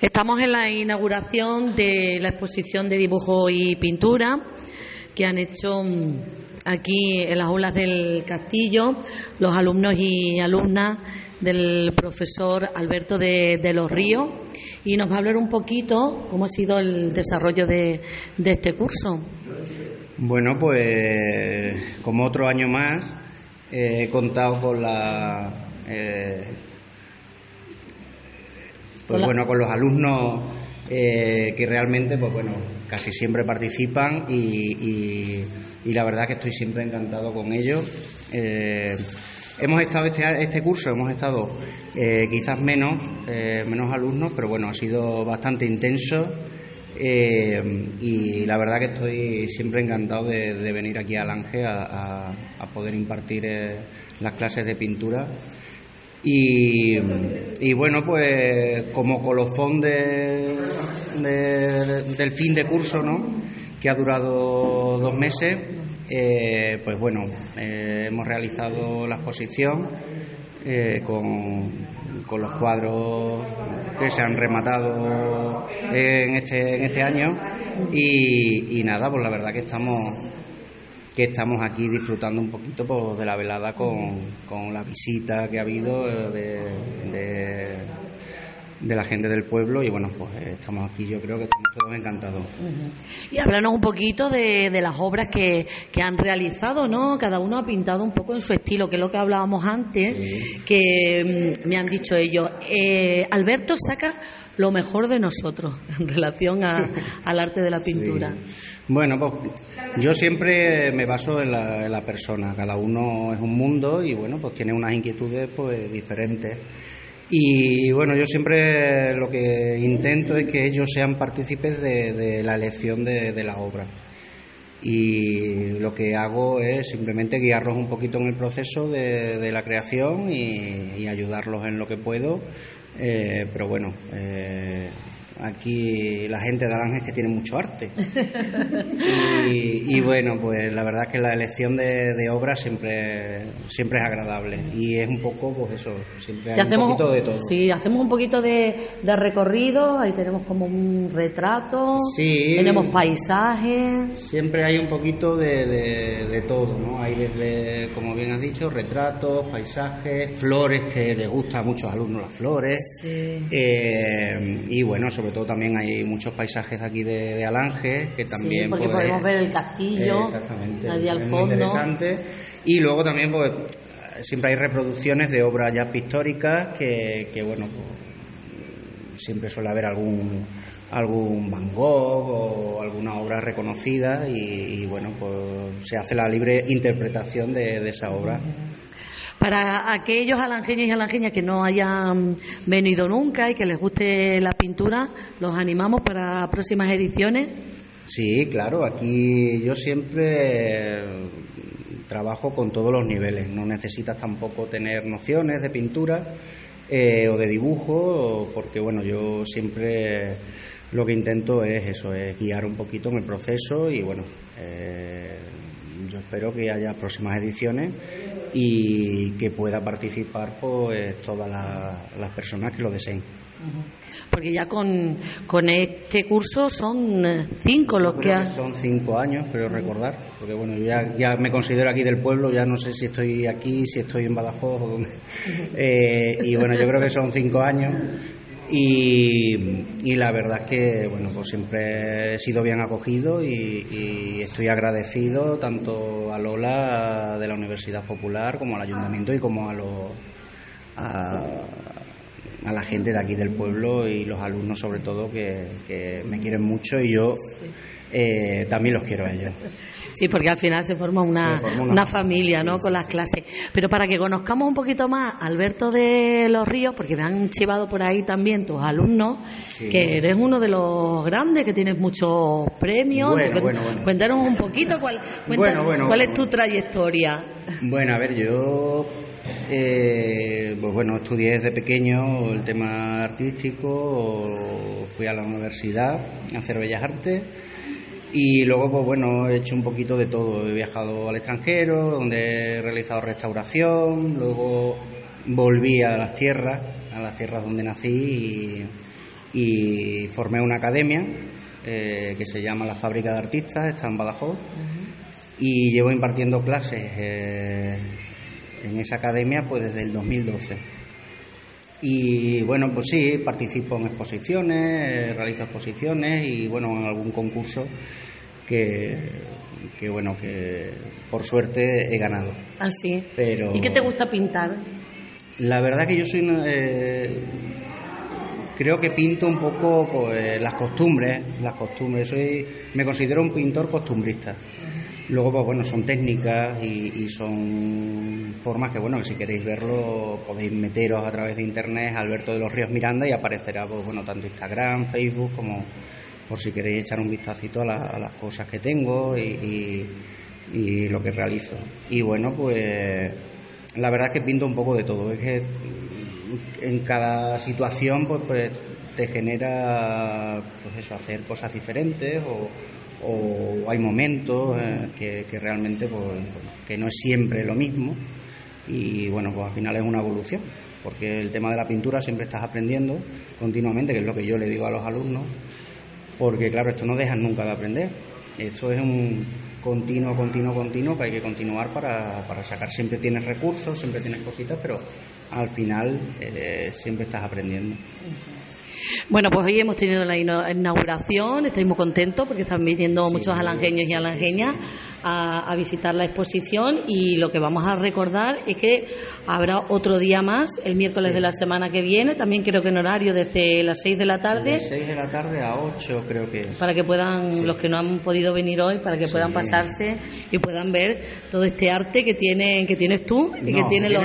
Estamos en la inauguración de la exposición de dibujo y pintura que han hecho mm, aquí en las aulas del castillo los alumnos y alumnas del profesor Alberto de, los Ríos y nos va a hablar un poquito cómo ha sido el desarrollo de, de este curso. Bueno, pues como otro año más eh, he contado con la eh, pues Hola. bueno con los alumnos eh, que realmente pues bueno casi siempre participan y, y- y la verdad que estoy siempre encantado con ellos Eh, hemos estado este, este curso hemos estado eh, quizás menos menos alumnos pero bueno ha sido bastante intenso y la verdad que estoy siempre encantado de, de venir aquí a, a- a poder impartir las clases de pintura. Y, y bueno, pues como colofón de, de- del fin de curso, ¿no? que ha durado dos meses, eh, pues bueno, eh, hemos realizado la exposición eh, con, con los cuadros que se han rematado en este, en este año y, y nada, pues la verdad que estamos que estamos aquí disfrutando un poquito pues, de la velada con, con la visita que ha habido eh, de, de, de la gente del pueblo y bueno, pues eh, estamos aquí, yo creo que estamos todos encantados. Y háblanos un poquito de, de las obras que, que han realizado, ¿no? Cada uno ha pintado un poco en su estilo, que es lo que hablábamos antes, que mm, me han dicho ellos. Eh, Alberto saca lo mejor de nosotros en relación a- al arte de la pintura. Bueno, pues yo siempre me baso en la, en la persona, cada uno es un mundo y bueno, pues tiene unas inquietudes pues diferentes. Y bueno, yo siempre lo que intento es que ellos sean partícipes de, la elección de, la obra. Y lo que hago es simplemente guiarlos un poquito en el proceso de, de la creación y, y ayudarlos en lo que puedo. Eh, pero bueno, eh, aquí la gente de Alange es que tiene mucho arte. Y, y bueno, pues la verdad es que la elección de, de obras siempre, siempre es agradable. Y es un poco, pues eso, siempre Si hay un poquito de todo. sí, hacemos un poquito de, de recorrido, ahí tenemos como un retrato, Sí. tenemos paisajes. Siempre hay un poquito de, de- de todo, ¿no? Hay desde, como bien has dicho, retratos, paisajes, flores, que les gusta a muchos alumnos las flores. Sí. Eh, y bueno, sobre todo también hay muchos paisajes aquí de, de Alange, que también... sí, porque pues, podemos ver el castillo, Exactamente. allí al fondo. interesante. Y luego también, pues, siempre hay reproducciones de obras ya pictóricas que, que, bueno, pues, siempre suele haber algún algún Van Gogh o alguna obra reconocida y, y, bueno, pues se hace la libre interpretación de, de esa obra. Para aquellos alangeños y alangeñas que no hayan venido nunca y que les guste la pintura, los animamos para próximas ediciones. Sí, claro, aquí yo siempre eh, trabajo con todos los niveles, no necesitas tampoco tener nociones de pintura eh, o de dibujo, porque bueno, yo siempre lo que intento es eso, es guiar un poquito en el proceso y bueno, eh, yo espero que haya próximas ediciones y que pueda participar pues todas la- las personas que lo deseen. Porque ya con, con este curso son eh, cinco los que Creo ha... que son cinco años, creo recordar, porque bueno, ya, ya me considero aquí del pueblo, ya no sé si estoy aquí, si estoy en Badajoz o dónde. Eh, y bueno, yo creo que son cinco años. Y, la verdad es que bueno pues siempre he sido bien acogido y, y estoy agradecido tanto a Lola de la Universidad Popular como al Ayuntamiento y como a los a, a la gente de aquí del pueblo y los alumnos sobre todo que, que me quieren mucho y yo eh, también los quiero a ellos. Sí, porque al final se forma una, Se forma una- una familia, ¿no? Con las clases. Pero para que conozcamos un poquito más Alberto de los Ríos, porque me han chivado por ahí también tus alumnos, que eres uno de los grandes, que tienes muchos premios. Bueno, bueno, bueno. Cuéntanos un poquito cuál, bueno, cuál es tu trayectoria. Bueno, a ver, yo eh, pues bueno, estudié desde pequeño el tema artístico, fui a la universidad a hacer bellas artes y luego pues bueno, he hecho un poquito de todo, he viajado al extranjero, donde he realizado restauración, luego volví a las tierras, a las tierras donde nací y, formé una academia eh, que se llama la Fábrica de Artistas, está en Badajoz, y llevo impartiendo clases eh, en esa academia pues desde el 2012. Y bueno, pues sí, participo en exposiciones, realizo exposiciones y bueno, en algún concurso que, que bueno, que por suerte he ganado. Así. Ah, Pero ¿Y qué te gusta pintar? La verdad que yo soy eh, creo que pinto un poco pues, las costumbres, las costumbres. Soy, me considero un pintor costumbrista. Luego, pues bueno, son técnicas y, son formas que, bueno, si queréis verlo podéis meteros a través de internet Alberto de los Ríos Miranda y aparecerá, pues bueno, tanto Instagram, Facebook como por si queréis echar un vistacito a, las cosas que tengo y, lo que realizo. Y bueno, pues la verdad es que pinto un poco de todo. Es que en cada situación, pues, pues te genera, pues eso, hacer cosas diferentes o o hay momentos eh, que, realmente pues, que no es siempre lo mismo. Y bueno pues al final es una evolución porque el tema de la pintura siempre estás aprendiendo continuamente que es lo que yo le digo a los alumnos porque claro esto no dejas nunca de aprender. Esto es un continuo continuo continuo que hay que continuar para, para sacar. Siempre tienes recursos siempre tienes cositas pero al final eh, siempre estás aprendiendo. Bueno, pues hoy hemos tenido la inauguración, estoy muy contentos porque están viniendo muchos alangeños y alangeñas a, visitar la exposición y lo que vamos a recordar es que habrá otro día más, el miércoles de la semana que viene, también creo que en horario desde las 6 de la tarde. De 6 de la tarde a 8 creo que Para que puedan, los que no han podido venir hoy, para que puedan pasarse y puedan ver todo este arte que tienen, que tienes tú y que, tienen los,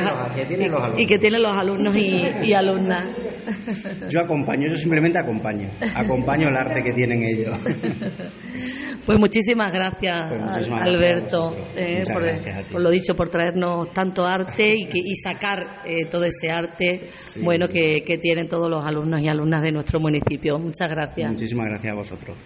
y, que tienen los alumnos y, alumnas. Yo acompaño, yo simplemente acompaño, acompaño el arte que tienen ellos. Pues muchísimas gracias, pues Alberto, eh, por, lo dicho, por traernos tanto arte y, que, y sacar eh, todo ese arte bueno que, que tienen todos los alumnos y alumnas de nuestro municipio. Muchas gracias. Muchísimas gracias a vosotros.